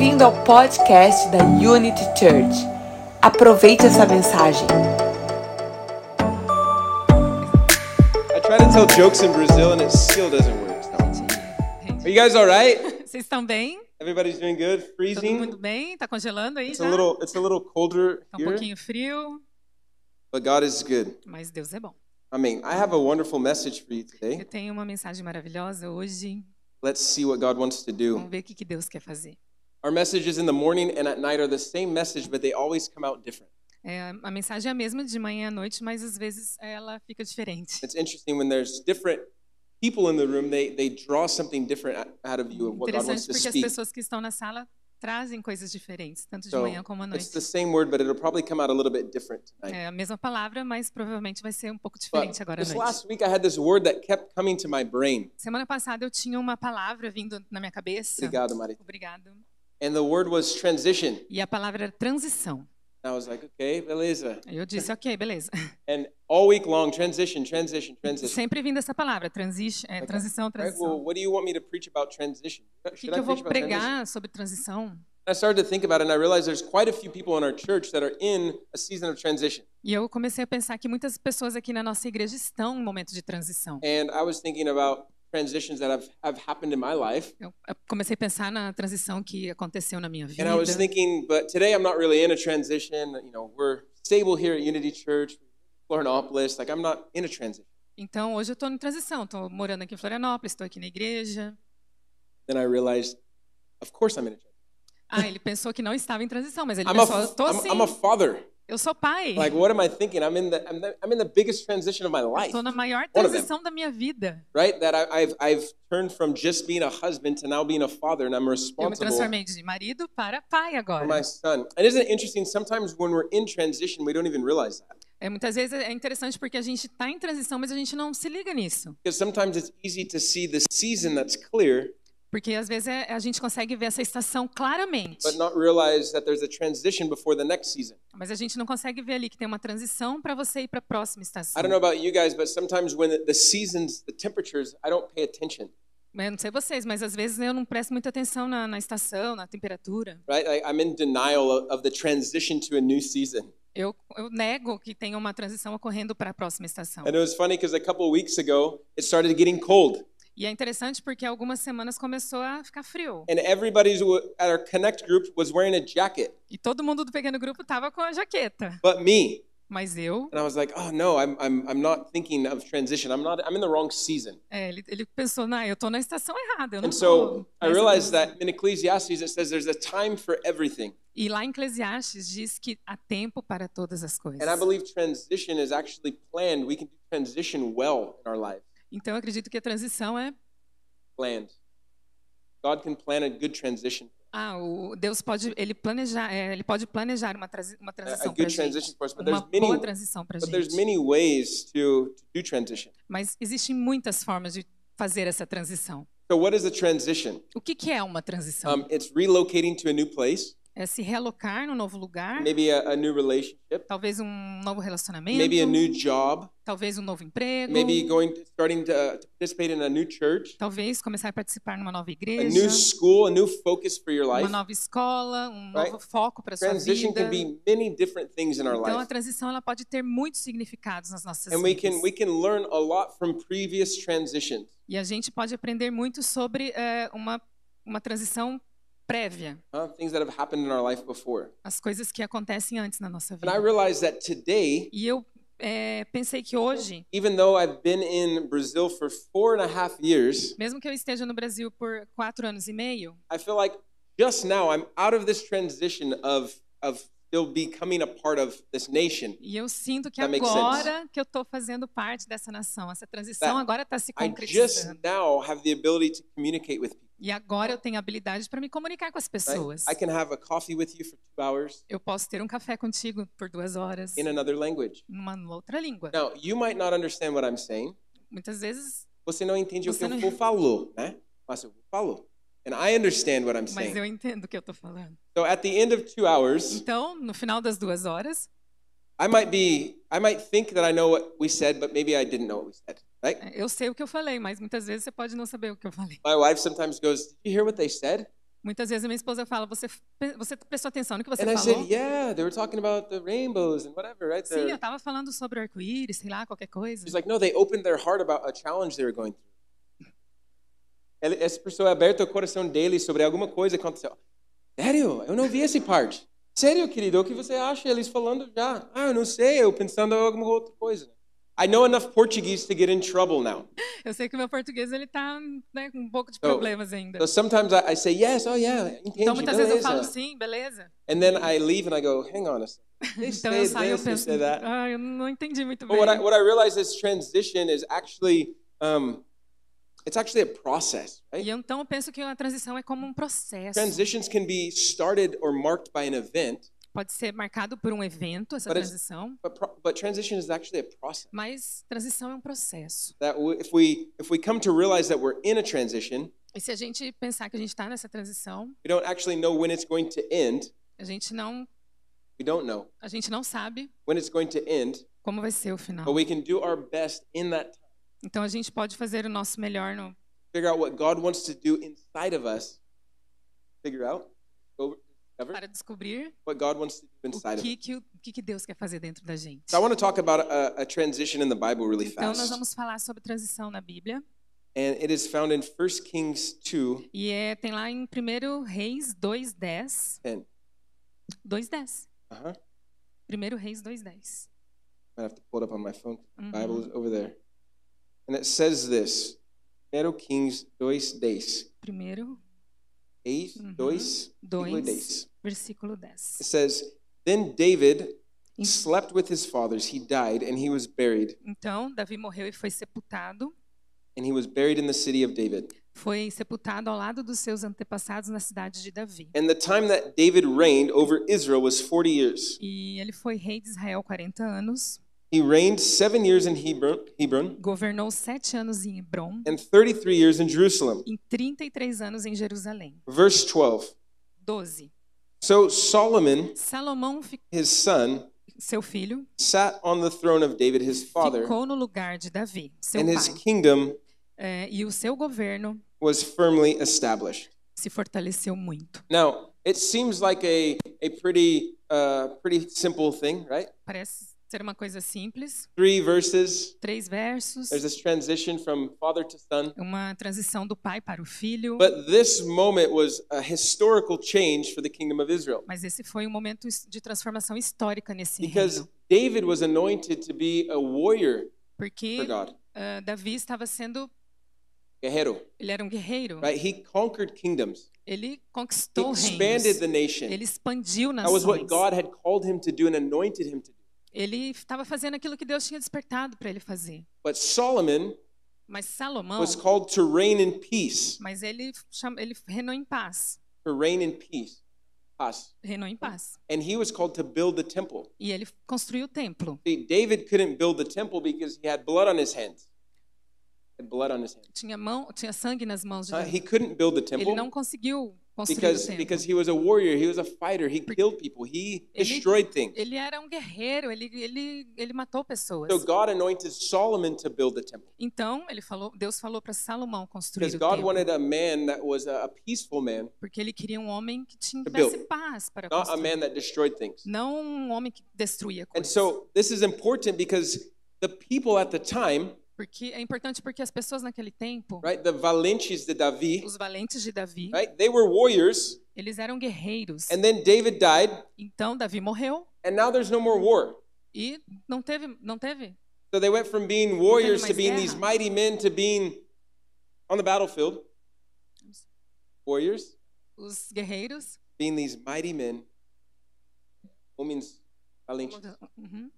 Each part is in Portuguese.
Bem-vindo ao podcast da Unity Church. Aproveite essa mensagem. I try to tell jokes in Brazil and it still doesn't work. Are you guys all right? Vocês estão bem? Everybody's doing good? Todo Freezing? mundo bem? Tá congelando aí It's já? a little it's a little colder Tá um here, pouquinho frio, but God is good. mas Deus é bom. I mean, I have a wonderful message for you today. Eu tenho uma mensagem maravilhosa hoje. Let's see what God wants to do. Vamos ver o que Deus quer fazer. Our messages in the morning and at night are the same message, but they always come out different. É, a mensagem é a mesma de manhã à noite, mas às vezes ela fica diferente. It's interesting when there's different people in the room, they they draw something different out of you of what God wants Interessante to porque as speak. pessoas que estão na sala trazem coisas diferentes, tanto de So manhã como à it's noite. the same word, but it'll probably come out a little bit different tonight. É a mesma palavra, mas provavelmente vai ser um pouco But diferente agora à noite. last week, I had this word that kept coming to my brain. Semana passada eu tinha uma palavra vindo na minha cabeça. Obrigado, Marita. Obrigado. And the word was transition. E a palavra era transição. And I was like, okay, beleza. Eu disse, ok, beleza. And all week long, transition, transition, transition. Sempre vindo essa palavra, transi é, transição, Right? transição. Well, what do you want me to preach about transition? O que, Should que I eu vou about transition? pregar sobre transição? I started to think about it, and I realized there's quite a few people in our church that are in a season of transition. E eu comecei a pensar que muitas pessoas aqui na nossa igreja estão em um momento de transição. And I was thinking about transitions that have, have happened in my life. Eu comecei a pensar na transição que aconteceu na minha vida. And I was thinking, but today I'm not really in a transition. You know, we're stable here at Unity Church, Florianopolis. Like, I'm not in a transition. Então, hoje eu estou em transição. Estou morando aqui em Florianópolis, estou aqui na igreja. Then I realized, of course I'm in a transition. Ah, ele pensou que não estava em transição, mas ele I'm a, pensou, I'm, sim, I'm a father. Eu sou pai. Like, what am I thinking? I'm in the, I'm, the, I'm in the biggest transition of my life, Estou na maior transição da minha vida. right? That I, I've, I've turned from just being a husband to now being a father, and I'm Eu me responsible transformei de marido para pai for agora. my son. And isn't it interesting? Sometimes when we're in transition, we don't even realize that. É, muitas vezes é interessante porque a gente está em transição, mas a gente não se liga nisso. Because sometimes it's easy to see the season that's clear, Porque às vezes é- a gente consegue ver essa estação claramente, mas a gente não consegue ver ali que tem uma transição para você ir para a próxima estação. I don't know about you guys, but sometimes when the, the seasons, the temperatures, I don't pay attention, Eu não sei vocês, mas às vezes eu não presto muita atenção na, na estação, na temperatura. right? Like I'm in denial of, the transition to a new season. Eu, eu nego que tem uma transição ocorrendo para a próxima estação. And it was funny because a couple of weeks ago, it started getting cold. E é interessante porque algumas semanas começou a ficar frio. and everybody's at our connect group was wearing a jacket E todo mundo do pequeno grupo tava com a jaqueta. but me Mas eu, and i was like oh no i'm, I'm, I'm not thinking of transition i'm not i'm in the wrong season é, ele, ele pensou, não, eu tô na estação errada. Eu não and so i realized transição." that in ecclesiastes it says there's a time for everything E lá em Eclesiastes diz que há tempo para todas as coisas. and i believe transition is actually planned we can do transition well in our life Então eu acredito que a transição é planned god can plan a good transition ah, o Deus pode ele planejar, é, ele pode planejar uma, uma transição para gente, us uma there's boa many transição para but there's gente. many ways to, to do transition Mas existem muitas formas de fazer essa transição. so what is a transition O que, que é uma transição? um, it's relocating to a new place é se realocar num novo lugar, maybe a, a new relationship talvez um novo relacionamento, maybe a new job, talvez um novo emprego, maybe going starting to, to participate in a new church, talvez começar a participar numa nova a igreja, new school, a new focus for your uma life. nova escola, um Right? novo foco para sua Transition vida. can be many different things in our Então a life. transição ela pode ter muitos significados nas nossas And we vidas. can we can learn a lot from previous transitions. E a gente pode aprender muito sobre eh, uma uma transição prévia, huh? Things that have happened in our life before. as coisas que acontecem antes na nossa And I vida. today, E eu eh, pensei que hoje, even though I've been in Brazil for four and a half years, mesmo que eu esteja no Brasil por quatro anos e meio, I feel like just now I'm out of this transition of of still becoming a part of this nation. e eu sinto que That makes agora que eu estou fazendo parte dessa nação, essa transição agora está se concretizando. now have the ability to communicate with people. E agora eu tenho habilidade para me comunicar com as pessoas. I can have a coffee with you for two hours Eu posso ter um café contigo por duas horas, in another language. numa outra língua. Now, you might not understand what I'm saying. Muitas vezes, Você não entende o que Você eu não- vou falou, né? Mas eu falou. And I understand what I'm mas saying. eu entendo o que eu estou falando. So at the end of two hours, Então, no final das duas horas, I might be, I might think that I know what we said, but maybe I didn't know what we said, right? é, eu sei o que eu falei, mas muitas vezes você pode não saber o que eu falei. My wife sometimes goes, Did you hear what they said? Muitas vezes a minha esposa fala, você, você prestou atenção no que você And I falou? said, Yeah, they were talking about the rainbows and whatever, right Sim, eu estava falando sobre arco-íris, sei lá, qualquer coisa. She's like, No, they opened their heart about a challenge they were going through. Ele- Essa pessoa aberta o coração dele sobre alguma coisa que aconteceu. Sério? Eu não vi esse parte. Sério, querido? O que você acha? Eles falando já. Ah, eu não sei. Eu pensando em alguma outra coisa. I know enough Portuguese to get in trouble now. Eu sei que meu português ele tá né, com um pouco de So- problemas ainda. So sometimes I, I say yes, oh yeah, entendi, Então muitas vezes eu falo beleza. sim, beleza. And then I leave and I go, hang on a second. Então eu saio this, penso, ah, eu não entendi muito But bem. what I, what I realize this transition is actually, um, it's actually a process, right? E então eu penso que a transição é como um processo. Transitions can be started or marked by an event, Pode ser marcado por um evento, essa But transição, but, but transition is actually a process. mas transição é um processo. That if we if we come to realize that we're in a transition, E se a gente pensar que a gente está nessa transição, we don't actually know when it's going to end. a gente não, We don't know a gente não sabe when it's going to end, como vai ser o final. but we can do our best in that time. Então a gente pode fazer o nosso melhor no, Figure out what God wants to do inside of us. Figure out, discover para descobrir what God wants to do o inside of us. que, que, o que, que Deus quer fazer dentro da gente. So I want to talk about a, a transition in the Bible really Então nós fast. vamos falar sobre transição na Bíblia. And it is found in 1 Kings 2 E é, tem lá em 1 Reis 2.10. 10. 2.10. Uh-huh. 1 Reis 2.10. I have to pull it up on my phone. The Uhum. Bible is over there. And it says this 1 Kings 2 10. Primeiro, Eis, Uhum. dois, vírgula 2, 10. versículo It 10. says, Then David slept with his fathers. He died, and he was buried. Então, Davi morreu e foi sepultado. And he was buried in the city of David. Foi sepultado ao lado dos seus antepassados na cidade de Davi. And the time that David reigned over Israel was 40 years. E ele foi rei de Israel 40 anos, He reigned seven years in Hebron, Hebron governou sete anos em Hebron and 33 years in Jerusalem. e 33 anos em Jerusalém. Verse 12. 12. So Solomon, Salomão, fi- his son, seu filho, sat on the throne of David, his father, ficou no lugar de Davi, seu and his pai. kingdom É, e o seu governo was firmly established. se fortaleceu muito. Now, it seems like a, a pretty, uh, pretty simple thing, right? Parece ser uma coisa simples. Three verses. Três versos, There's this transition from father to son. uma transição do pai para o filho. But this moment was a historical change for the kingdom of Israel Mas esse foi um momento de transformação histórica nesse because reino. David was anointed to be a warrior Porque for God, ah, Davi estava sendo, guerrero, ele era um guerreiro. right? He conquered kingdoms. Ele He conquistou expanded reinos. the nation. Ele expandiu That was what nações. God had called him to do and anointed him to do. Ele estava fazendo aquilo que Deus tinha despertado para ele fazer. But Solomon Mas Salomão, was called to reign in peace, mas ele chama, ele reinou em paz, to reign in peace. Paz. reinou em paz. And he was called to build the temple. E ele construiu o templo. See, David couldn't build the temple because he had blood on his hands. Had blood on his hands. Tinha mão, tinha sangue nas mãos de Uh, he couldn't build the Ele temple não conseguiu because because he was a warrior, he was a fighter, he killed people, he destroyed things. Ele era um guerreiro, ele, ele, ele matou pessoas. So God anointed Solomon to build the temple Então, ele falou, Deus falou para Salomão construir because o God templo, wanted a man that was a, a peaceful man, porque ele queria um homem que tivesse paz para not a construir, man that destroyed things. não um homem que destruía And coisas. so this is important because the people at the time, Porque é importante porque as pessoas naquele tempo, right, the Valentes de Davi, os valentes de Davi, right, they were warriors, eles eram guerreiros. and then David died, Então Davi morreu and now there's no more war. e não teve, não teve. So they went from being warriors to being these guerra. mighty men to being on the battlefield. Warriors, Os guerreiros, being these mighty men, homens valentes. Uhum.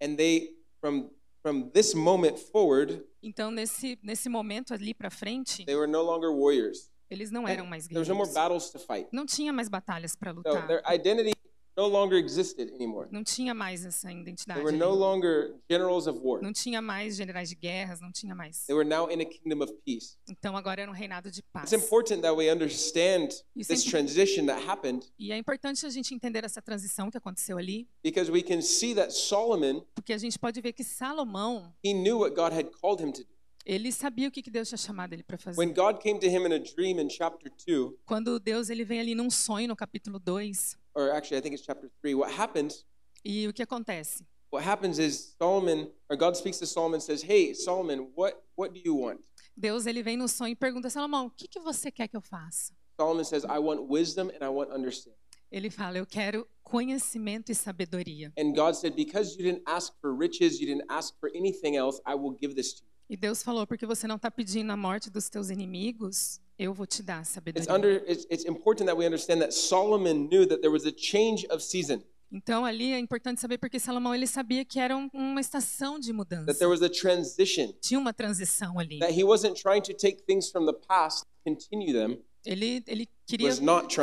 And they, from from this moment forward, Então nesse nesse momento ali para frente, they were no longer warriors. eles não eram mais There was no more guerreiros. battles to fight. Não tinha mais batalhas para So lutar. their identity no longer existed anymore. Não tinha mais essa They identidade. were ali. no longer generals of war. Não tinha mais generais de guerras, não tinha mais. They were now in a kingdom of peace. Então agora era um reinado de paz. It's important that we understand Isso this é transition that happened E é importante a gente entender essa transição que aconteceu ali, because we can see that Solomon porque a gente pode ver que Salomão, he knew what God had called him to do. Ele sabia o que que Deus tinha chamado ele para fazer. When God came to him in a dream in chapter 2, Quando Deus ele vem ali num sonho no capítulo 2, or actually I think it's chapter 3, what happens e o que acontece? what happens is Solomon or God speaks to Solomon and says, "Hey, Solomon, what what do you want?" Deus ele vem no sonho e pergunta: Salomão, o que que você quer que eu faça? Solomon says, "I want wisdom and I want understanding." Ele fala: Eu quero conhecimento e sabedoria. And God said, "Because you didn't ask for riches, you didn't ask for anything else, I will give this to you." E Deus falou: Porque você não está pedindo a morte dos teus inimigos, eu vou te dar It's sabedoria. under it's, it's important that we understand that Solomon knew that there was a change of season, Então ali é importante saber porque Salomão ele sabia que era um- uma estação de that mudança. there was a transition, Tinha uma transição ali. that he wasn't trying to take things from the past, continue them, Ele ele queria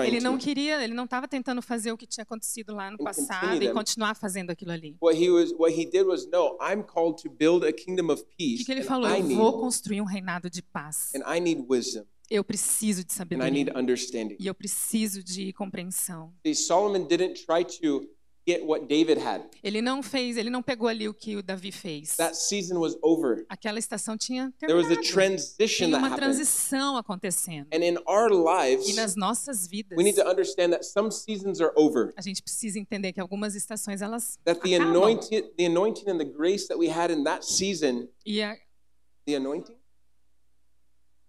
ele não to. queria, ele não estava tentando fazer o que tinha acontecido lá no passado e continuar fazendo aquilo ali. What he was what he did was no, I'm called to build a kingdom of O que, ele falou? Eu vou construir um reinado de paz. and I need wisdom Eu preciso de and I sabedoria need understanding. e eu preciso de compreensão. See, Solomon didn't try to get what David had. Ele não fez, ele não pegou ali o que o Davi fez. That season was over. Aquela estação tinha There was a terminado. that uma transição acontecendo. And in our E lives, nas nossas vidas, we need to understand that some seasons are over. a gente precisa entender que algumas estações elas That the acabam. anointing, the anointing and the grace that we had in that season, E a, the anointing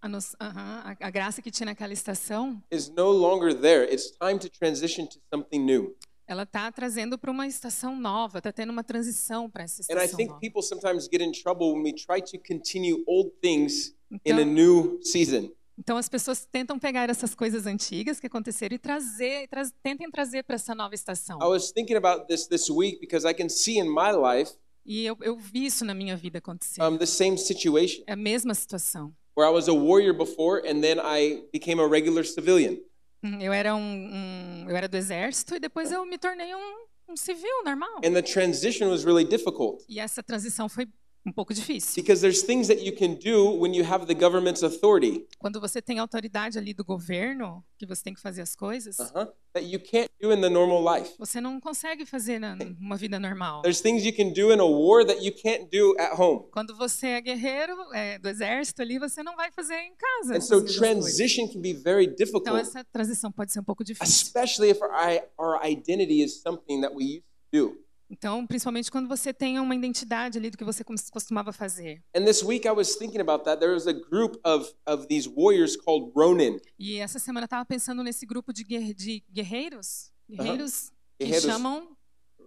a, nos- aham, a- a graça que tinha naquela estação, is no longer there. It's time to transition to something new. ela está trazendo para uma estação nova, está tendo uma transição para essa And I estação think nova. people sometimes get in trouble when we try to continue old things in a Então, new season. então as pessoas tentam pegar essas coisas antigas que aconteceram e trazer, traz- tentem trazer para essa nova estação. I was thinking about this this week because I can see in my life E eu, eu vi isso na minha vida acontecer. um, the same situation É a mesma situação. Where I was a warrior before and then I became a regular civilian. Hum, Eu era um, um- eu era do exército e depois eu me tornei um, um civil normal. And the transition was really difficult E essa transição foi um pouco difícil. because there's things that you can do when you have the government's authority Quando você tem autoridade ali do governo, que você tem que fazer as coisas, uh-huh, that you can't do in the normal life. você não consegue fazer na, numa vida normal. There's things you can do in a war that you can't do at home. Quando você é guerreiro é, do exército ali, você não vai fazer em casa. And so transition can be very Então difficult, essa transição pode ser um pouco difícil. especially if our, our identity is something that we used to do. Então, principalmente quando você tem uma identidade ali do que você cos- costumava fazer. And this week I was thinking about that. There was a group of, of these warriors called Ronin. E essa semana eu estava pensando nesse grupo de, guer- de guerreiros, guerreiros que Guerreiros. chamam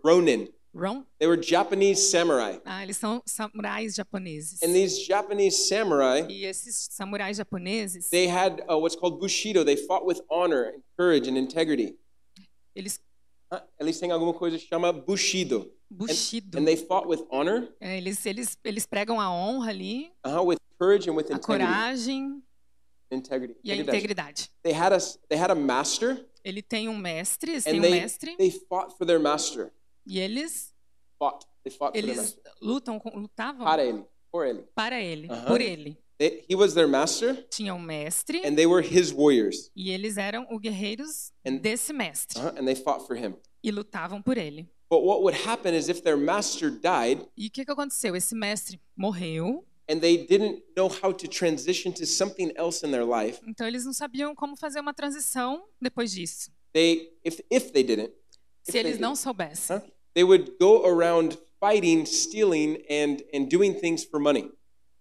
Ronin. Ron. They were Japanese samurai. Ah, eles são samurais japoneses. And these Japanese samurai, E esses samurais japoneses, they had uh, what's called bushido. They fought with honor and courage and integrity. eles Huh? Eles têm alguma coisa que chama bushido. bushido. And they fought with honor, É, eles eles eles pregam a honra ali, uh with courage and with a integrity. coragem Integrity. e a Integridade. They had a they had a master, Ele tem um mestre, eles têm and um they mestre they fought for their master. e eles Fought. They fought for their eles master. lutam lutavam Para ele. For ele. para ele, Aham. por ele. They- he was their master, Tinha um mestre and they were his warriors. e eles eram os guerreiros And- desse mestre Uh-huh, and they fought for him. e lutavam por ele. But what would happen is if their master died E o que, que aconteceu? Esse mestre morreu, and they didn't know how to transition to something else in their life, então eles não sabiam como fazer uma transição depois disso. they if if they didn't, if Se they eles didn't, não soubessem. huh, they would go around fighting, stealing, and and doing things for money.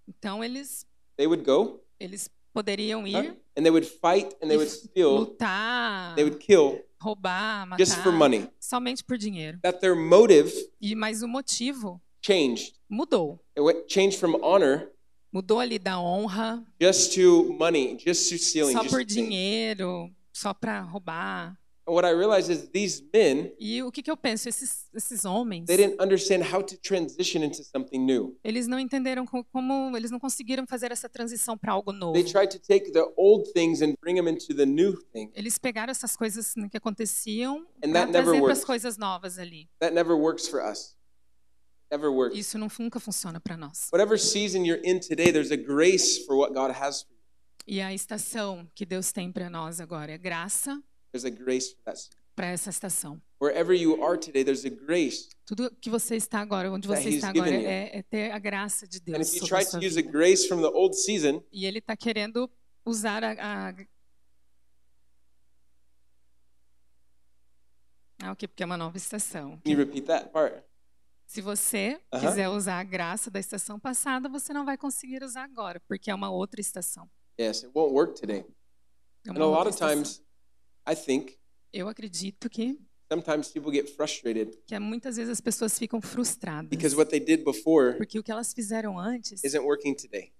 Então eles They would go eles poderiam huh, ir and they would fight and they would steal, lutar, they would kill roubar, matar, just for money. somente por dinheiro. That their motive E mas o motivo changed. mudou. It went, changed from honor Mudou ali da honra, just to money, just to stealing. só just por dinheiro, só para roubar. And what I realized is these men E o que, que eu penso? Esses, esses homens, they didn't understand how to transition into something new. eles não entenderam co- como, eles não conseguiram fazer essa transição para algo novo. They tried to take the old things and bring them into the new thing. Eles pegaram essas coisas que aconteciam never trazer para as coisas novas ali. That never works for us. Never works. Isso não, nunca funciona para nós. Whatever season you're in today, there's a grace for what God has for you. E a estação que Deus tem para nós agora é graça There's a grace for that. season. para essa estação. Wherever you are today, there's a grace. Tudo que você está agora, onde você está agora, é, é ter a graça de And Deus if you sobre a try sua to use a vida. grace from the old season, E Ele está querendo usar a, a... Ah, ok, porque é uma nova estação. can you repeat that part? Se você Aham. quiser usar a graça da estação passada, você não vai conseguir usar agora, porque é uma outra estação. Yes, it won't work today. É And a lot of times, I think Eu acredito que, sometimes people get frustrated que muitas vezes as pessoas ficam frustradas. because what they did before Porque o que elas fizeram antes isn't working today.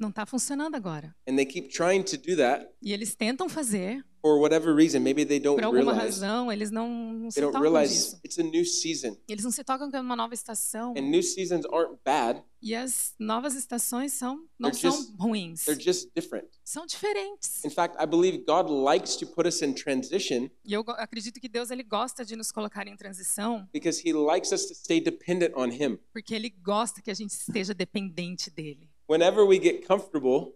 Não está funcionando agora. And they keep trying to do that E eles tentam fazer, for whatever reason. Maybe they don't por alguma realize. razão, eles não, não se tocam realize disso. it's a new season. Eles não se tocam que é uma nova estação. And new seasons aren't bad, E as novas estações são não They're são just- ruins, they're just different. são diferentes. In fact, I believe God likes to put us in transition E eu acredito que Deus ele gosta de nos colocar em transição, because He likes us to stay dependent on Him. porque ele gosta que a gente esteja dependente dele. Whenever we get comfortable,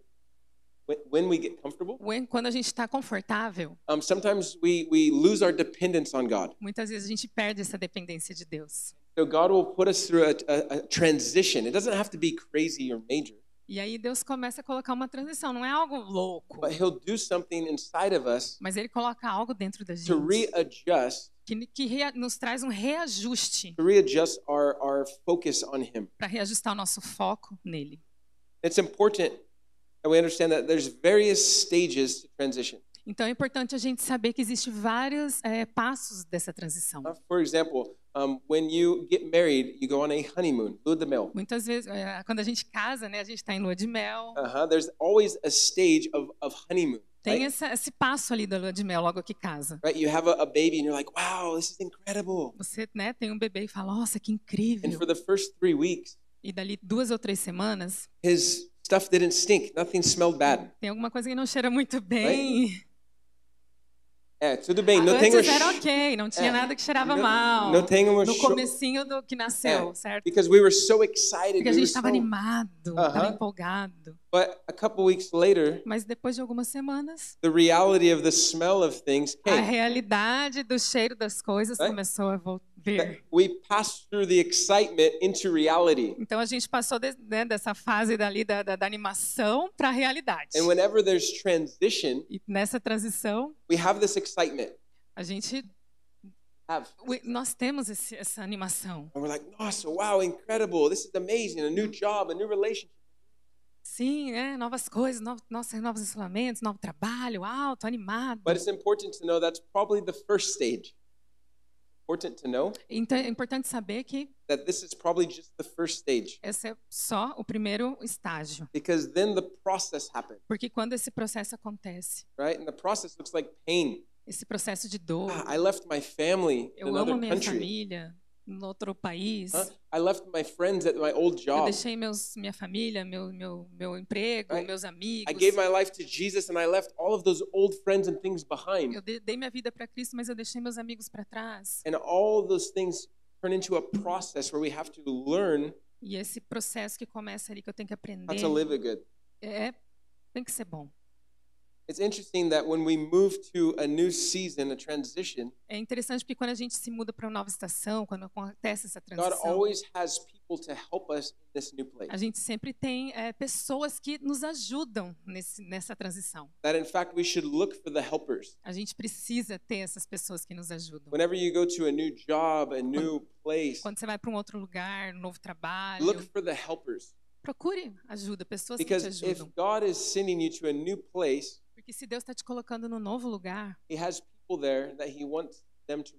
when- we get comfortable, When- Quando a gente está confortável, um, sometimes we, we lose our dependence on God. muitas vezes a gente perde essa dependência de Deus. So God will put us through a, a, a transition. It doesn't have to be crazy or major, E aí Deus começa a colocar uma transição, não é algo louco, but He'll do something inside of us mas ele coloca algo dentro da to gente readjust, que, que rea- nos traz um reajuste to readjust our, our focus on Him. para reajustar o nosso foco nele. It's important that we understand that there's various stages to transition. Então é importante a gente saber que existe vários eh, passos dessa transição. Uh, for example, um, when you get married, you go on a honeymoon, lua de mel. Muitas vezes, eh, quando a gente casa, né, a gente está em lua de mel. Uh-huh. There's always a stage of, of honeymoon. Tem Right? essa, esse passo ali da lua de mel logo que casa. right? You have a, a baby and you're like, wow, this is incredible. Você né, tem um bebê e fala, nossa, que And incrível. for the first three weeks, E dali duas ou três semanas, his stuff didn't stink. Nothing smelled bad. tem alguma coisa que não cheira muito bem. É, tudo bem. Não tem Antes era ok, não tinha É. nada que cheirava Não- mal. não No comecinho do que nasceu, É. certo? because we were so excited. Porque a gente estava so- animado, estava Aham. empolgado. But a couple weeks later, Mas depois de algumas semanas, the reality of the smell of things a came. realidade do cheiro das coisas Right? começou a vol- vir. That we passed through the excitement into reality. Então a gente passou de- né, dessa fase dali da, da, da animação para a realidade. And whenever there's transition, E nessa transição, we have this excitement. a gente Have. we- nós temos esse, essa animação. And we're like, nossa, wow, incredible. This is amazing. A new job, a new relationship. Sim, é, novas coisas, novos, nossa, novos relacionamentos, novo trabalho, alto, animado. But it's important to know that's probably the first stage. Important to know Então é importante saber que that this is probably just the first stage esse é só o primeiro estágio. because then the process happens, Porque quando esse processo acontece, right? And the process looks like pain. esse processo de dor, Ah, I left my family in eu amo another minha country. família em outro país? I left my friends at my old eu job. deixei meus, minha família, meu, meu, meu emprego, Right. meus amigos, I gave my life to Jesus and I left all of those old friends and things behind. eu de- dei minha vida para Cristo, mas eu deixei meus amigos para trás. And all those things turn into a process where we have to learn E esse processo que começa ali que eu tenho que how aprender to live it good. é tem que ser bom. É interessante porque quando a gente se muda para uma nova estação, quando acontece essa God transição, always has people to help us in this new place. a gente sempre tem é, pessoas que nos ajudam nesse, nessa transição. That in fact we should look for the helpers. A gente precisa ter essas pessoas que nos ajudam. Whenever you go to a new job, a new place, Quando você vai para um outro lugar, um novo trabalho, look for the helpers. procure ajuda, pessoas que te Because if ajudam. God is sending you to a new place, Porque se Deus está te colocando num novo lugar, He has people there that He wants them to.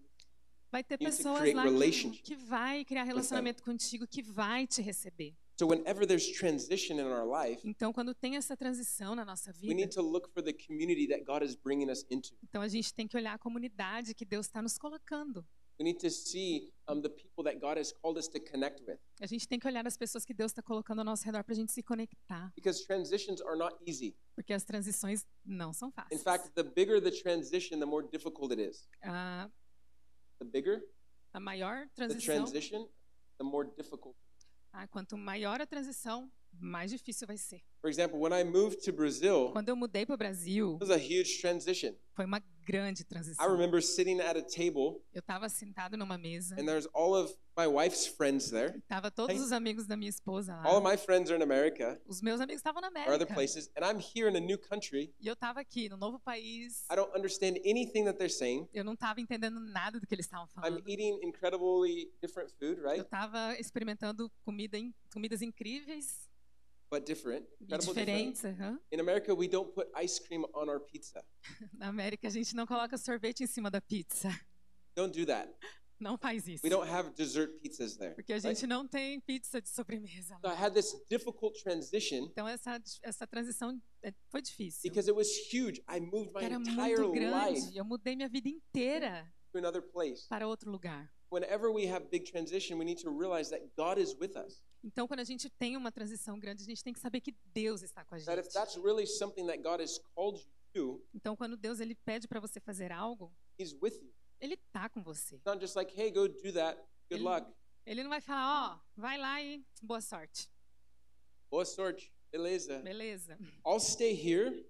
vai ter pessoas lá que, que vai criar relacionamento contigo, que vai te receber. So whenever there's transition in our life, Então, quando tem essa transição na nossa we vida, need to look for the community that God is bringing us into. então a gente tem que olhar a comunidade que Deus está nos colocando. We need to see the people that God has called us to connect with. A gente tem que olhar as pessoas que Deus está colocando ao nosso redor para a gente se conectar, Because transitions are not easy. porque as transições não são In fáceis. fact, the bigger the transition, the more difficult it is. a, The bigger a maior the transição, transition, the more difficult. ah, quanto maior a transição, mais difícil vai ser. For example, when I moved to Brazil, Quando eu mudei para o Brasil, it was a huge transition. foi uma grande I transição. remember sitting at a table, Eu estava sentado numa mesa, and there's all of my wife's friends there. tava todos os amigos da minha esposa All of lá. my friends are in America Os meus amigos estavam na or other América. places, and I'm here in a new country. E eu estava aqui, no novo país. I don't understand anything that they're saying. Eu não estava entendendo nada do que eles estavam I'm falando. eating incredibly different food, Eu right? estava experimentando comida, comidas incríveis But different. diferentes. aham. In America, we don't put ice cream on our pizza. Na América a gente não coloca sorvete em cima da pizza. Don't do that. Não faz isso. We don't have dessert pizzas there. Porque a right? gente não tem pizza de sobremesa So I had this difficult transition Então essa, essa transição é, foi difícil. because it was huge. I moved my Era entire muito grande. life Eu mudei minha vida inteira to another place. para outro lugar. Whenever we have big transition, we need to realize that God is with us. Então, quando a gente tem uma transição grande, a gente tem que saber que Deus está com a That if gente. that's really something that God has called you to, Então, quando Deus ele pede para você fazer algo, He's with you. ele tá com você. It's not just like, hey, go do that. Good Ele- luck. Ele não vai falar, ó, vai lá e boa sorte. Boa sorte. Beleza. Beleza? I'll stay here.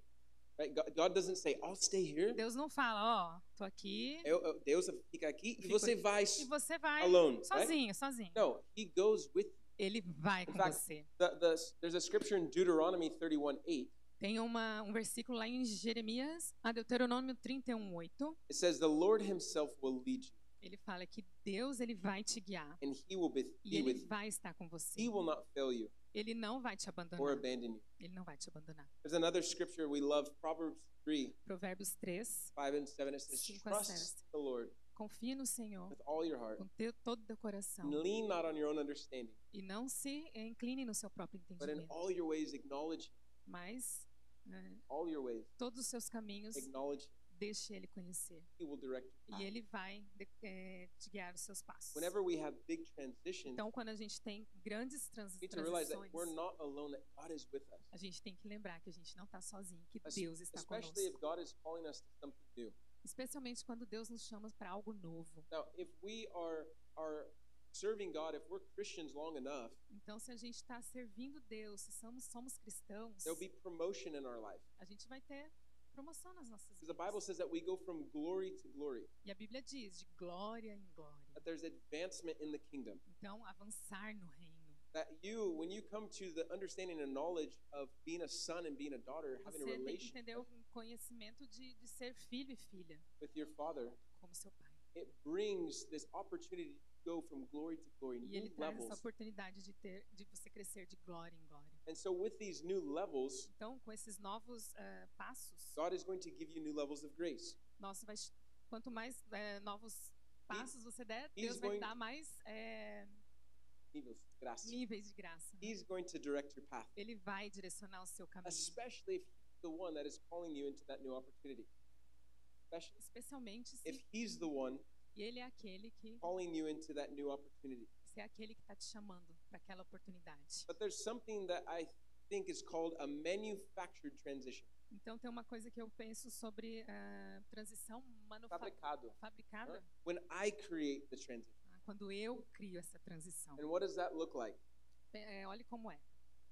Right? God, doesn't say, I'll stay here. Deus não fala, ó, tô aqui Eu- eu- Deus fica aqui e Fico você aqui. vai. e você vai Alone, right? sozinho, sozinho. No, He goes with you. Ele vai com fact, você. The, the, there's a scripture in Deuteronomy 31 8. Tem uma, um versículo lá em Jeremias, a Deuteronômio 31:8. It says, The Lord Himself will lead you, Ele fala que Deus ele vai te guiar and He will be, e ele with you. vai estar com você. He will not fail you Ele não vai te or abandonar. abandon you. Ele não vai te abandonar. There's another scripture we love, Proverbs 3 Provérbios 3. 5 and 7. It says, Trust the Lord Confie no Senhor with all your heart, com teu, todo o teu coração and lean not on your own understanding, e não se incline no seu próprio but in entendimento, all your ways acknowledge Him. mas né, All your ways todos os seus caminhos acknowledge Him. deixe ele conhecer He will direct your e path. ele vai de- eh, te guiar os seus passos. Whenever we have big transitions, Então, quando a gente tem grandes trans we need to realize that transições, we're not alone, that God is with us. a gente tem que lembrar que a gente não está sozinho, que Deus está Especially if conosco. God is calling us to something new. Especialmente quando Deus nos chama para algo novo. Now, if we are are serving God, if we're Christians long enough, Então, se a gente está servindo Deus, se somos, somos cristãos, there'll be promotion in our life. a gente vai ter promoção nas nossas Because the Bible vidas. says that we go from glory to glory, E a Bíblia diz de glória em glória. that there's advancement in the kingdom. Então, avançar no reino. That you, when you come to the understanding and knowledge of being a son and being a daughter, having a relationship conhecimento de, de ser filho e filha, with your father, como seu pai. it brings this opportunity to go from glory to glory, E ele traz essa oportunidade de ter, de você crescer de glória em glória. And so, with these new levels, Então, com esses novos eh, passos, God is going to give you new levels of grace. nossa, vai, quanto mais eh, novos passos você der, Deus vai going- dar mais eh, Níveis, graça. níveis de graça. He's going to direct your path, Ele vai direcionar o seu caminho. If the one that is calling you into that new opportunity. Especially Especialmente if se He's the one ele é aquele que calling you into that new opportunity. se é aquele que está te chamando para aquela oportunidade. But there's something that I think is called a manufactured transition. Então tem uma coisa que eu penso sobre a transição manufaturada, Fabricado. fabricada, When I create the transition. ah, quando eu crio essa transição. And what does that look like? É, olhe como é.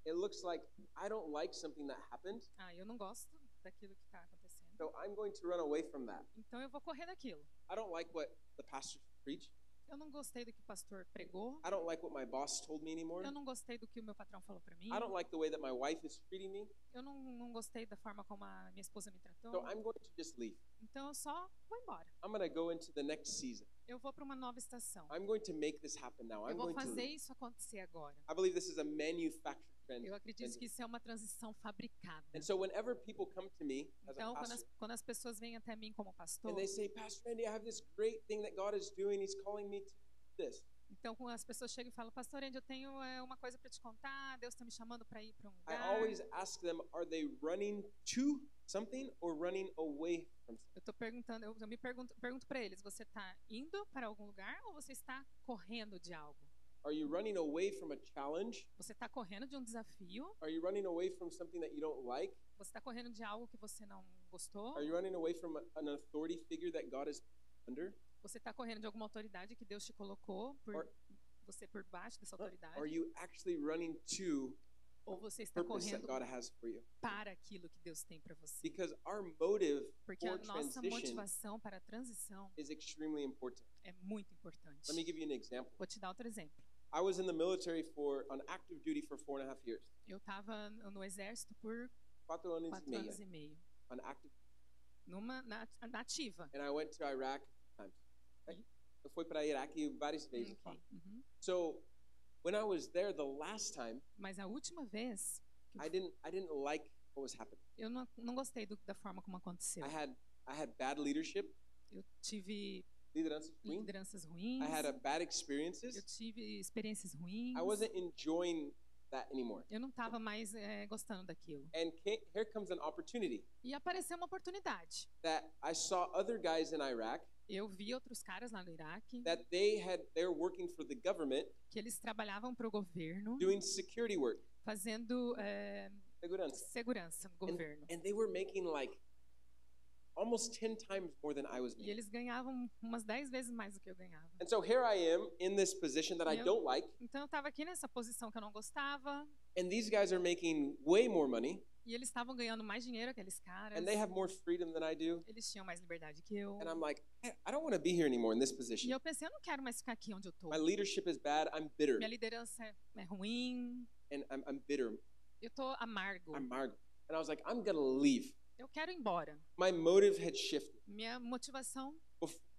It looks like I don't like something that happened, Ah, eu não gosto daquilo que está acontecendo. so I'm going to run away from that. Então eu vou correr daquilo. I don't like what the pastor preached. Eu não gostei do que o pastor pregou. I don't like what my boss told me anymore. Eu não gostei do que o meu patrão falou para mim. I don't like the way that my wife is treating me. Eu não, não gostei da forma como a minha esposa me tratou. So I'm going to just leave. Então eu só vou embora. I'm going to go into the next season. Eu vou para uma nova estação. I'm going to make this happen now. Eu I'm vou fazer isso acontecer agora. I believe this is a manufactured Eu acredito que isso é uma transição fabricada. And so whenever people come to me as a Então, quando as, quando as pessoas vêm até mim como pastor, and they say, Pastor Andy, I have this great thing that God is doing. He's calling me to this. então quando as pessoas chegam e falam, Pastor Andy, eu tenho é, uma coisa para te contar, Deus está me chamando para ir para um I lugar. always ask them, are they running to something or running away from something? Eu estou perguntando, eu me pergunto, pergunto para eles, você está indo para algum lugar ou você está correndo de algo? Are you running away from a challenge? Você está correndo de um desafio? Are you running away from something that you don't like? Você está correndo de algo que você não gostou? Are you running away from an authority figure that God is under? Você está correndo de alguma autoridade que Deus te colocou por Or- você por baixo dessa autoridade? Are you actually running to Ou você está correndo God has for you. para aquilo que Deus tem para você. Because our motive Porque a nossa motivação para a transição is extremely important. é muito importante. Let me give you an example. Vou te dar outro exemplo. I was in the military for on active duty for four and a half years. Eu estava no exército por Quatro anos e quatro meio anos e meio, on active, numa na, na ativa. and I went to Iraq times. Right? Eu fui para Iraque várias vezes. Ok, uhum. So when I was there the last time, Mas a última vez, I didn't I didn't like what was happening. Eu não, não gostei do- da forma como aconteceu. I had I had bad leadership, Eu tive liderança ruim. lideranças ruins. I had a bad Eu experiences. tive experiências ruins. I wasn't enjoying that anymore. Eu não estava mais eh, gostando daquilo. And here comes an opportunity E apareceu uma oportunidade. that I saw other guys in Iraq Eu vi outros caras lá no Iraque that they had they're working for the government que eles trabalhavam para o governo, doing security work, fazendo eh, segurança. segurança no governo. And they were making like almost 10 times more than I was E making. eles ganhavam umas 10 vezes mais do que eu ganhava. And so here I am in this position that I Eu- don't like, Então eu estava aqui nessa posição que eu não gostava. and these guys are making way more money, E eles estavam ganhando mais dinheiro, aqueles caras. and they have more freedom than I do. Eles tinham mais liberdade que eu. And I'm like, I I don't want to be here anymore in this E position. eu pensei, eu não quero mais ficar aqui onde eu tô. My leadership is bad. I'm bitter, Minha liderança é, é ruim. and I'm, I'm bitter. Eu tô amargo. I'm Margaret. And I was like, I'm gonna leave. Eu quero ir embora. My motive had shifted. Minha motivação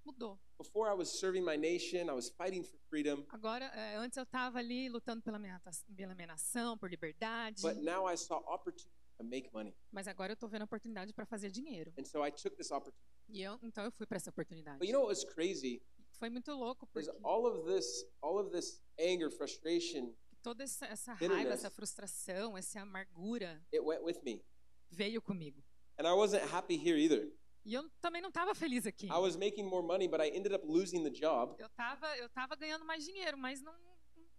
mudou. Before I was serving my nation, I was fighting for freedom. Agora, é, antes eu estava ali lutando pela minha, pela minha nação, por liberdade. But now I saw opportunity to make money. Mas agora eu estou vendo a oportunidade para fazer dinheiro. And so I took this opportunity. E eu, então eu fui para essa oportunidade. But you know what was crazy? Foi muito louco porque all of this, all of this anger, frustration, toda essa, essa raiva, essa frustração, essa amargura it went with me. veio comigo. And I wasn't happy here either. E eu também não estava feliz aqui. I was making more money, but I ended up losing the job. Eu estava eu tava ganhando mais dinheiro, mas não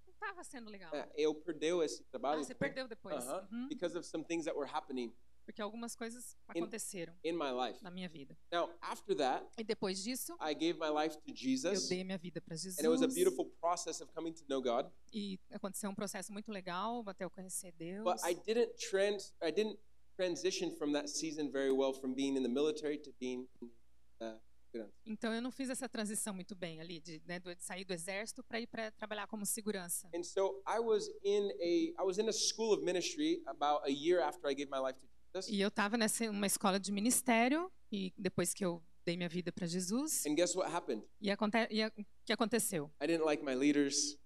estava sendo legal. Uh, Eu perdeu esse Ah, trabalho você perdeu depois. Uh-huh. Uhum. because of some things that were happening Porque algumas coisas In- aconteceram in my life. na minha vida. Now, after that, E depois disso, I gave my life to eu Jesus, dei minha vida para Jesus. and it was a beautiful process of coming to know God. E aconteceu um processo muito legal até eu conhecer Deus. But I didn't trans I didn't from that season very well from being in the military to being in uh. Então eu não fiz essa transição muito bem ali, de, né, de sair do exército para ir para trabalhar como segurança. And so I was in a I was in a school of ministry about a year after I gave my life to Jesus. E eu estava nessa uma escola de ministério e depois que eu dei minha vida para Jesus, And guess what happened? e, aconte, e a- que aconteceu? I didn't like my leaders.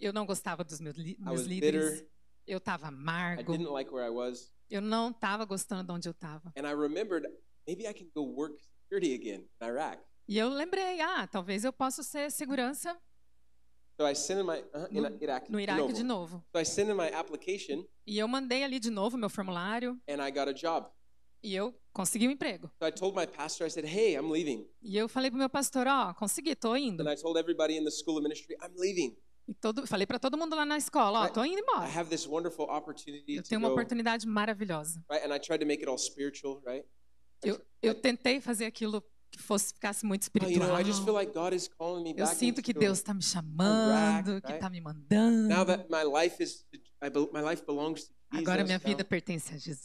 Eu não gostava dos meus, meus was líderes. bitter. Eu estava I amargo. didn't like where I was. Eu não estava gostando de onde eu estava. And I remembered maybe I can go work security again in Iraq. E eu lembrei, ah, talvez eu possa ser segurança So I sent in my uh, in No- Iraq. no de Iraque novo. de novo. So I sent in my application E eu mandei ali de novo meu formulário and I got a job. e eu consegui um emprego. So I told my pastor, I said, "Hey, I'm leaving." E eu falei pro meu pastor, ó, consegui, tô indo. And I told everybody in the school of ministry, "I'm leaving. E todo, falei para todo mundo lá na escola, ó, I- tô indo embora. have this wonderful opportunity Eu tenho uma go." oportunidade maravilhosa. Right? And I tried to make it all spiritual, right? I Eu, eu tentei fazer aquilo que fosse ficasse muito Oh, espiritual. Eu sinto que Deus está me chamando, que está me mandando. Now that my life is, I, bel- my life belongs to Jesus. Agora minha vida pertence a Jesus.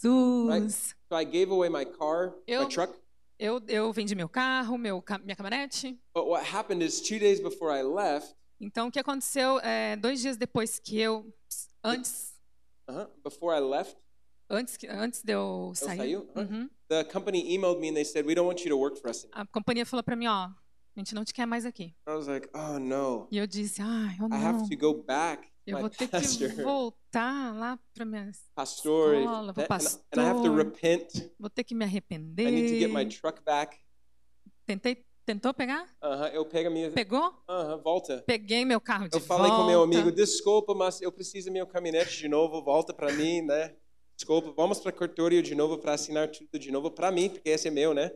So I gave away my car, my Eu- truck. Eu, eu vendi meu carro, meu, minha caminhonete. But what happened is two days before I left, Então, o que aconteceu é, dois dias depois que eu, antes, uh-huh, before I left, antes, que- antes de eu sair, saiu? Aham. uhum, the company emailed me and they said, "We don't want you to work for us." Anymore. a companhia falou para mim, ó, a gente não te quer mais aqui. I was like, "Oh no, E eu disse, ai, eu I não, have to go back." eu vou ter pastor, que voltar lá para minha, pastor, escola, vou and, and I have to pastor. repent. vou ter que me I need to get my arrepender. truck back. Tentei, tentou pegar? Uh-huh, eu pego a minha, Pegou? uh-huh, volta. Peguei meu carro de Eu falei com meu volta. amigo, desculpa, mas eu preciso meu caminhonete de novo, volta para mim, né? Desculpa, vamos para cartório de novo para assinar tudo de novo para mim, porque esse é meu, né?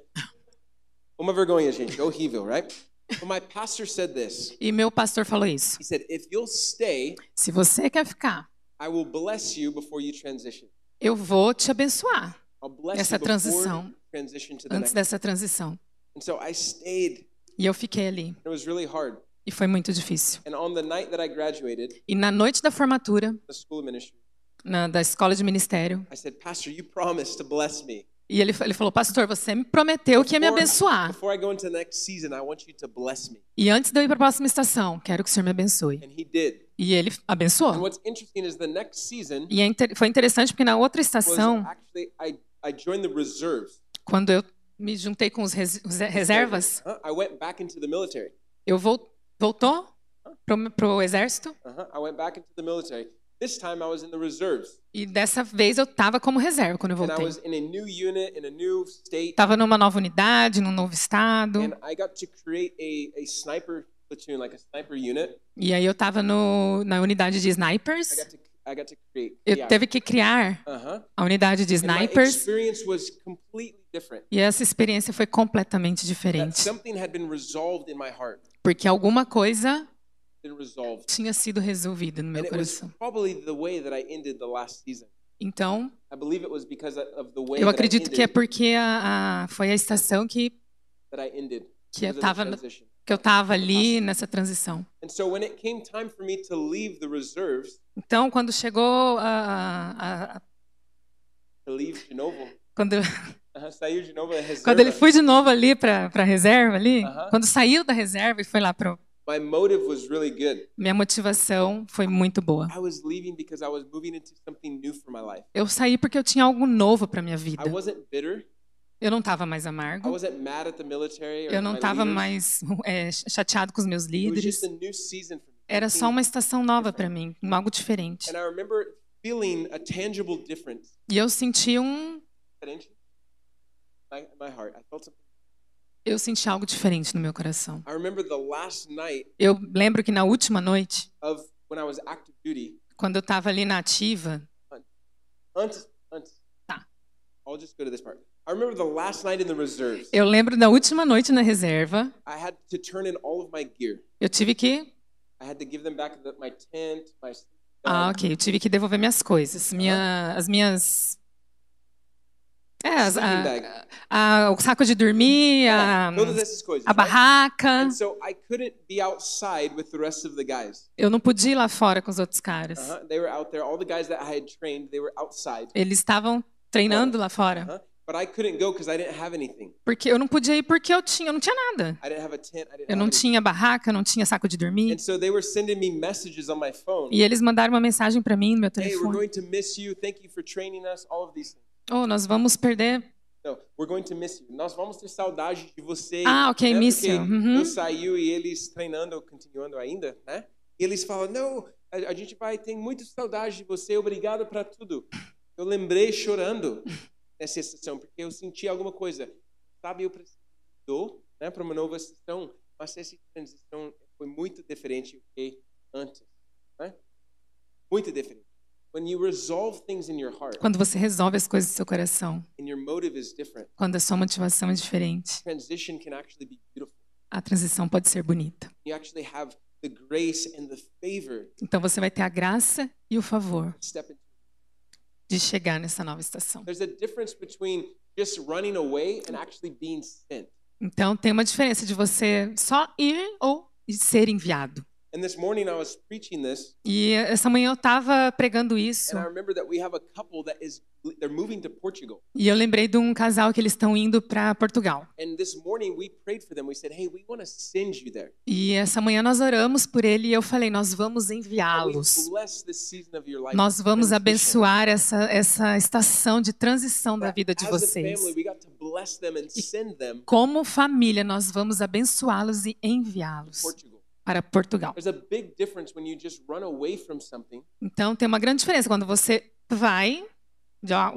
Uma vergonha, gente, horrível, right? But my pastor said this. E meu pastor falou isso. He said, if you'll stay, Se você quer ficar, I will bless you before you transition. eu vou te abençoar Essa transição. antes dessa transição. And so I stayed. E eu fiquei ali. It was really hard. E foi muito difícil. And on the night that I graduated, E na noite da formatura, the school of ministry, na, da escola de ministério. I said, Pastor, you promised to bless me. E ele, ele falou, pastor, você me prometeu que ia me Before- abençoar. Before I go into the next season, I want you to bless me. E antes de eu ir para a próxima estação, quero que o senhor me abençoe. And he did. E ele And abençoou. what's interesting is the next season E é foi interessante porque na outra estação, actually I, I joined the reserves. quando eu me juntei com os res- reservas, Huh? I went back into the military. eu vol, voltou pro, pro exército Uh-huh. I went back into the military. This time I was in the reserves. e dessa vez eu estava como reserva quando eu And I voltei. Estava numa nova unidade, num novo estado. And I got to create a, a sniper platoon, like a sniper unit. E aí eu estava na unidade de snipers. I got to. Eu teve que criar Uh-huh. a unidade de snipers. E essa experiência foi completamente diferente. Porque alguma coisa tinha sido resolvida no meu coração. Então, eu acredito que é porque a, a- foi a estação que, que eu estava que eu estava ali nessa transição. Então, quando chegou a, a- a- de novo, quando, uh, saiu de novo a reserva, quando ele foi de novo ali para a reserva ali, Aham. quando saiu da reserva e foi lá para my motive was really good. minha motivação foi muito boa. I was leaving because I was moving into something new for my life. Eu saí porque eu tinha algo novo para minha I vida. wasn't bitter. Eu não estava mais I amargo. wasn't mad at the military or Eu não estava mais é, chateado com os meus líderes. Era só uma estação nova para mim, algo diferente. E eu senti um, eu senti algo diferente no meu coração. I remember the last night Eu lembro que na última noite, quando eu estava ali na ativa. Tá. Eu lembro da última noite na reserva, I had to turn in all of my gear. eu tive que, I had to give them back the, my tent, my ah, ok, eu tive que devolver minhas coisas, minha, as minhas, é, as, a, a, o saco de dormir, a, a barraca. And so I couldn't be outside with the rest of the guys. Eu não podia ir lá fora com os outros caras. Uh-huh. They were out there. All the guys that I had trained, they were outside. Eles estavam treinando lá fora. But I couldn't go because I didn't have anything. Porque eu não podia ir porque eu tinha, eu não tinha nada. I didn't have a tent. I didn't Eu não tinha barraca, não tinha saco de dormir. E eles mandaram uma mensagem para mim no meu telefone. Oh, nós vamos perder. No, we're going to miss you. Nós vamos ter saudade de você. Ah, ok, né? miss you. Uhum. Eu saiu e eles treinando, continuando ainda, né? E eles falam, não, a, a gente vai ter muita saudade de você. Obrigado para tudo. Eu lembrei chorando nessa sessão porque eu senti alguma coisa. Sabe, eu preciso, né, para uma nova sessão, mas essa transição foi muito diferente do que antes, né? Muito diferente. Quando você resolve as coisas do seu coração, and your motive is different, quando a sua motivação é diferente, a transição pode ser bonita. You actually have the grace and the favor Então você vai ter a graça e o favor. De chegar nessa nova estação. There's a difference between just running away and actually being sent. Então tem uma diferença de você só ir ou ser enviado. And this morning I was preaching this, E essa manhã eu estava pregando isso and I remember that we have a couple that is they're moving to Portugal. e eu lembrei de um casal que eles estão indo para Portugal. And this morning we prayed for them. We said, "Hey, we want to send you there. E essa manhã nós oramos por ele e eu falei: nós vamos enviá-los. Nós vamos abençoar essa, essa estação de transição da vida de vocês. to Como família, nós vamos abençoá-los e enviá-los. Para Portugal. Então tem uma grande diferença quando você vai,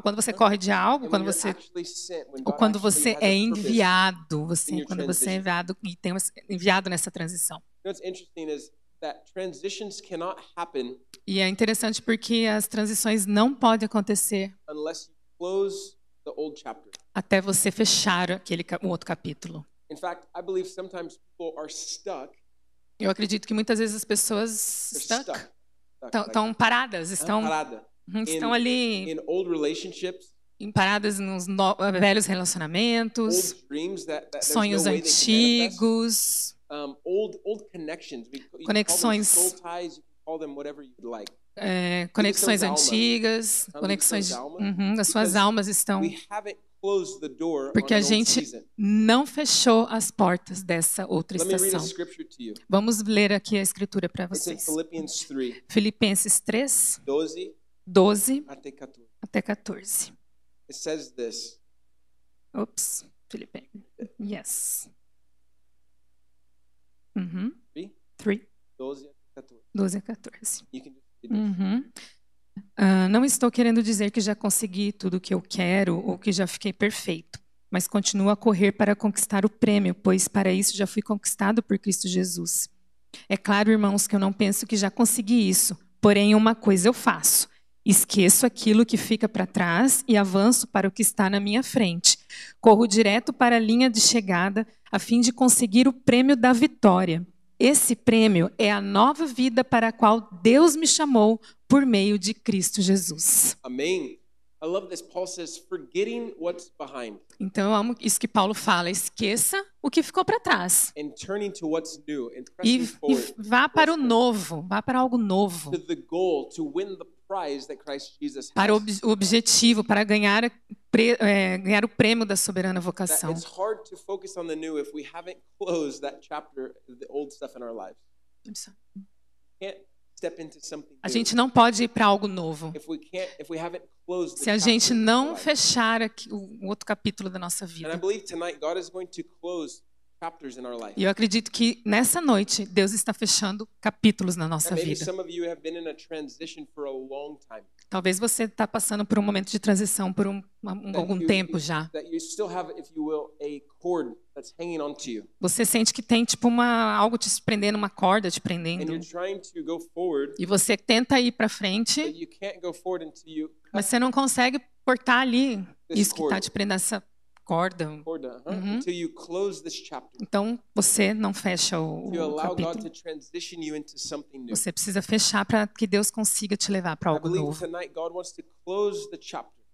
quando você corre de algo, quando você ou God quando você é enviado, você quando você é enviado e tem enviado nessa transição. E é interessante porque as transições não podem acontecer até você fechar aquele o outro capítulo. In fact, I believe sometimes people are stuck. Eu acredito que muitas vezes as pessoas stuck. stuck, estão, paradas, estão, parada. uhum, estão in- ali In paradas nos no- velhos relacionamentos, that, that sonhos antigos, Um, old old. We, Conexões. ties. Like. é, conexões antigas, conexões almas, uhum, as suas because almas estão. Porque a gente não fechou as portas dessa outra a estação. Vamos ler aqui a escritura para vocês. Philippians 3, Filipenses 3, 12 12 até 14. até 14. It says this. Ops, Filipenses. Yes. Uhum. Three? 3, 12 até 14. 12 a 14. You can just read this. Uhum. Ah, não estou querendo dizer que já consegui tudo o que eu quero ou que já fiquei perfeito, mas continuo a correr para conquistar o prêmio, pois para isso já fui conquistado por Cristo Jesus. É claro, irmãos, que eu não penso que já consegui isso, porém uma coisa eu faço: esqueço aquilo que fica para trás e avanço para o que está na minha frente. Corro direto para a linha de chegada a fim de conseguir o prêmio da vitória. Esse prêmio é a nova vida para a qual Deus me chamou por meio de Cristo Jesus. Amém. I love this. Paul says, forgetting what's behind Então eu amo isso que Paulo fala: esqueça o que ficou para trás and turning to what's new and e, pressing e forward vá para o novo, vá para algo novo, to the goal to win the para o objetivo, para ganhar, é, ganhar o prêmio da soberana vocação. A gente não pode ir para algo novo se a gente não fechar aqui o outro capítulo da nossa vida. E eu acredito que nessa noite Deus está fechando capítulos na nossa vida. Talvez você está passando por um momento de transição por um, um- algum you- tempo já. Você sente que tem tipo uma algo te prendendo, uma corda te prendendo. E você tenta ir para frente, mas você não consegue cortar ali isso que está te prendendo essa corda. chapter. Então você não fecha o, o capítulo. Você precisa fechar para que Deus consiga te levar para algo novo.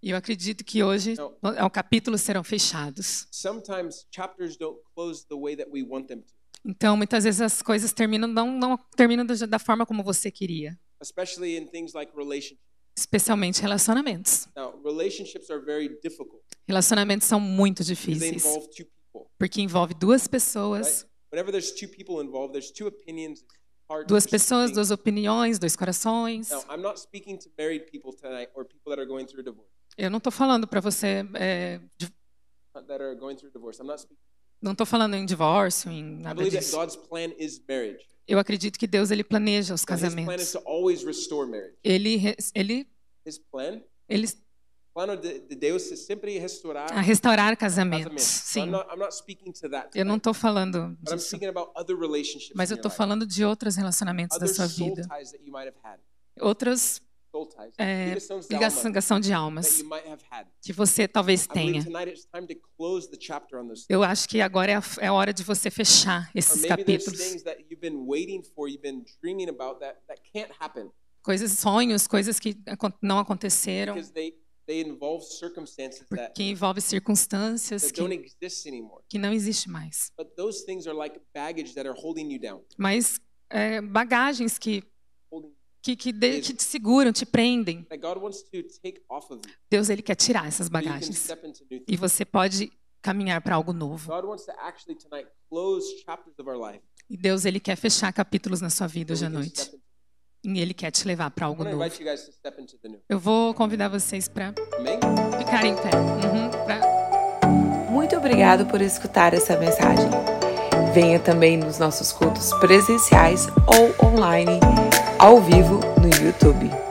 E eu acredito que hoje Não. o capítulos serão fechados. Sometimes chapters don't close the way that we want them to, Então, muitas vezes as coisas terminam não, não terminam da, da forma como você queria, especially in things like relationships. Especialmente relacionamentos. Now, relationships are very difficult Relacionamentos são muito because they difíceis, involve two people. porque envolve duas pessoas? Whenever there's two people involved, there's two opinions, duas pessoas, duas opiniões, dois corações. Now, I'm not speaking to married people tonight or people that are going through divorce. Eu não estou falando para você, é, de- That are going through divorce. I'm not speaking. não estou falando em divórcio, em I nada believe that disso. God's plan is marriage. Eu acredito que Deus ele planeja os casamentos. Ele ele ele plano de, de Deus é sempre restaurar a restaurar casamentos. Sim. Eu não estou falando disso, mas eu estou falando de outros relacionamentos da sua vida, outras. É, ligação, de almas que você talvez tenha. Eu acho que agora é a, é a hora de você fechar esses capítulos. Coisas, sonhos, coisas que não aconteceram, porque envolve circunstâncias que, que não existe mais. But those things are like baggage that are holding you down. Mas é, bagagens que, que, que, de- que te seguram, te prendem. Deus ele quer tirar essas bagagens. E você pode caminhar para algo novo. E Deus ele quer fechar capítulos na sua vida hoje à noite. E ele quer te levar para algo novo. invite you guys to step into the new. Eu vou convidar vocês para ficarem em pé. Uhum, pra- Muito obrigado por escutar essa mensagem. Venha também nos nossos cultos presenciais ou online, ao vivo no YouTube.